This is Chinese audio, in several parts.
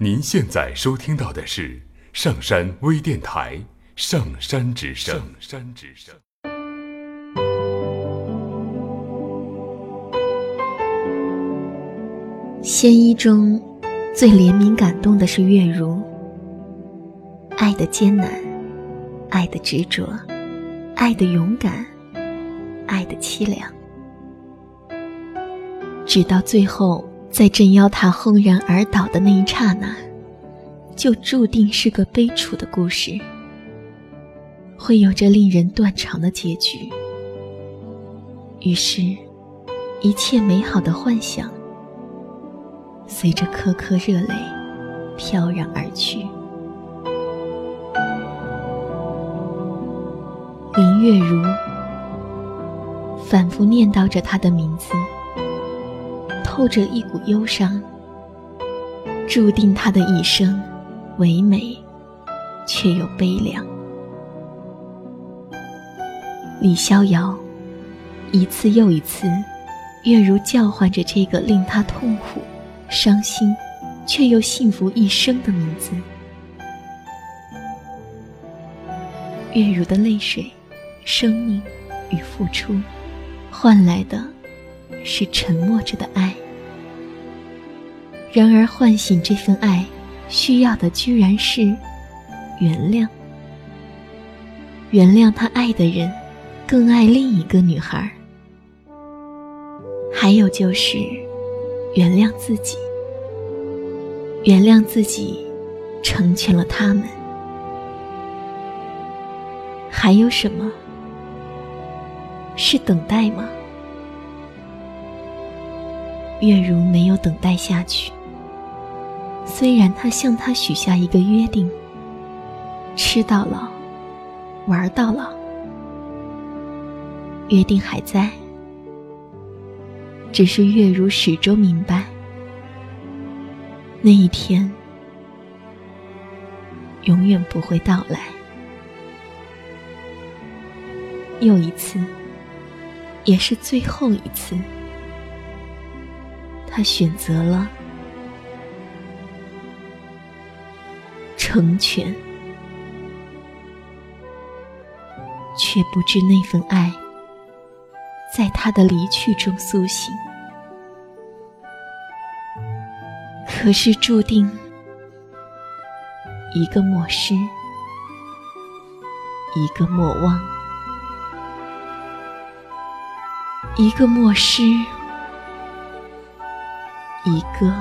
您现在收听到的是上山微电台《上山之声》。上山之声。仙医中最怜悯感动的是月如，爱的艰难，爱的执着，爱的勇敢，爱的凄凉，直到最后。在镇妖塔轰然而倒的那一刹那，就注定是个悲楚的故事，会有着令人断肠的结局。于是，一切美好的幻想，随着颗颗热泪飘然而去。林月如反复念叨着他的名字。透着一股忧伤，注定他的一生唯美，却又悲凉。李逍遥一次又一次，月如叫唤着这个令他痛苦、伤心，却又幸福一生的名字。月如的泪水、生命与付出，换来的是沉默着的爱。然而，唤醒这份爱，需要的居然是原谅。原谅他爱的人，更爱另一个女孩。还有就是，原谅自己。原谅自己，成全了他们。还有什么？是等待吗？月如没有等待下去。虽然他向他许下一个约定，吃到老，玩到老，约定还在，只是月如始终明白，那一天永远不会到来。又一次，也是最后一次，他选择了。成全，却不知那份爱，在他的离去中苏醒。可是注定，一个莫失，一个莫忘，一个莫失，一个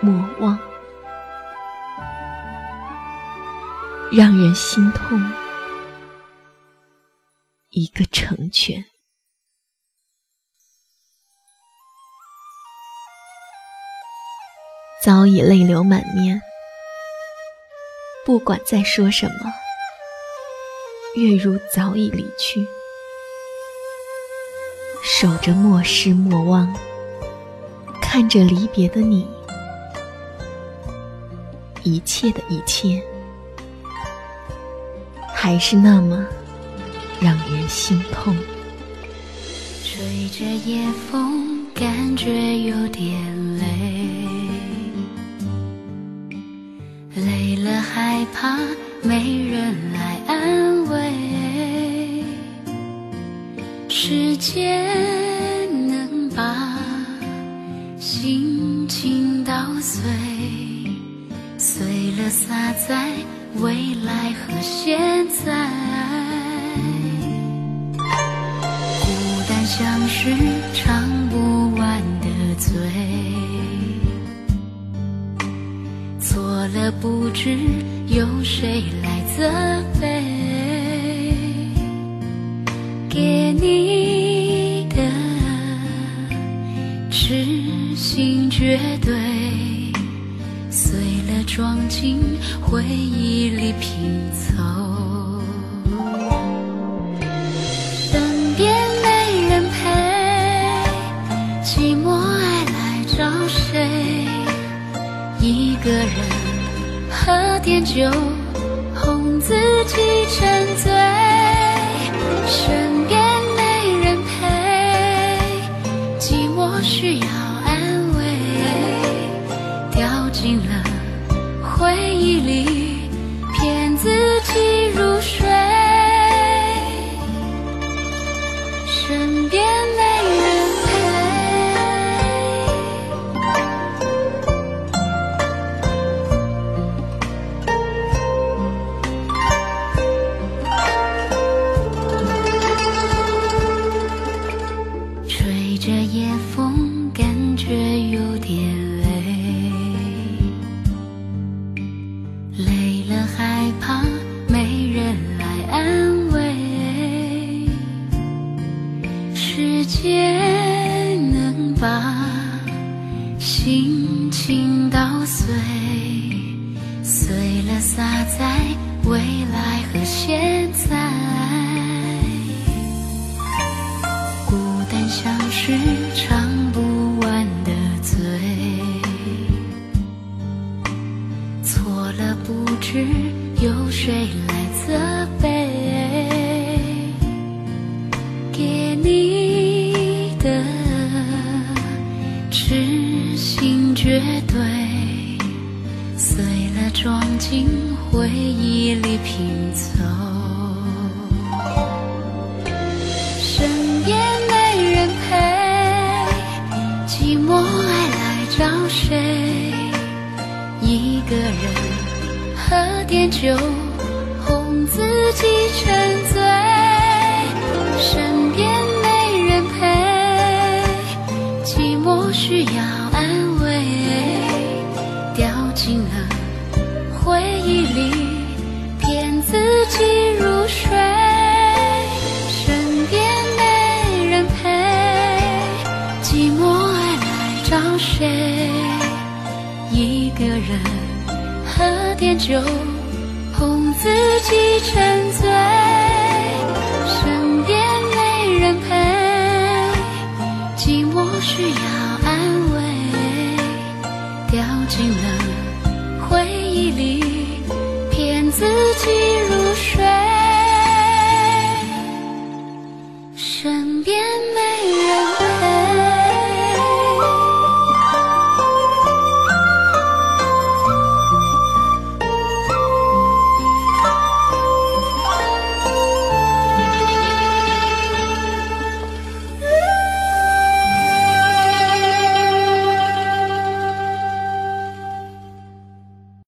莫忘。让人心痛，一个成全。早已泪流满面，不管再说什么，月如早已离去，守着莫失莫忘，看着离别的你，一切的一切。还是那么让人心痛。吹着夜风，感觉有点累，累了害怕没人来安慰。时间能把心情捣碎，碎了撒在。未来和现在，孤单像是唱不完的嘴，错了不知由谁来责备，给你的痴心绝对。装进回忆里拼凑，身边没人陪，寂寞爱来找谁？一个人喝点酒，把心情捣碎，碎了洒在未来和现在。孤单像是唱不完的醉，错了不知有谁来责备。装进回忆里拼凑。身边没人陪，寂寞爱来找谁？一个人喝点酒，哄自己沉醉。身边没人陪，寂寞需要酒，哄自己沉醉。身边没人陪，寂寞需要安慰，掉进了回忆里，骗自己入睡。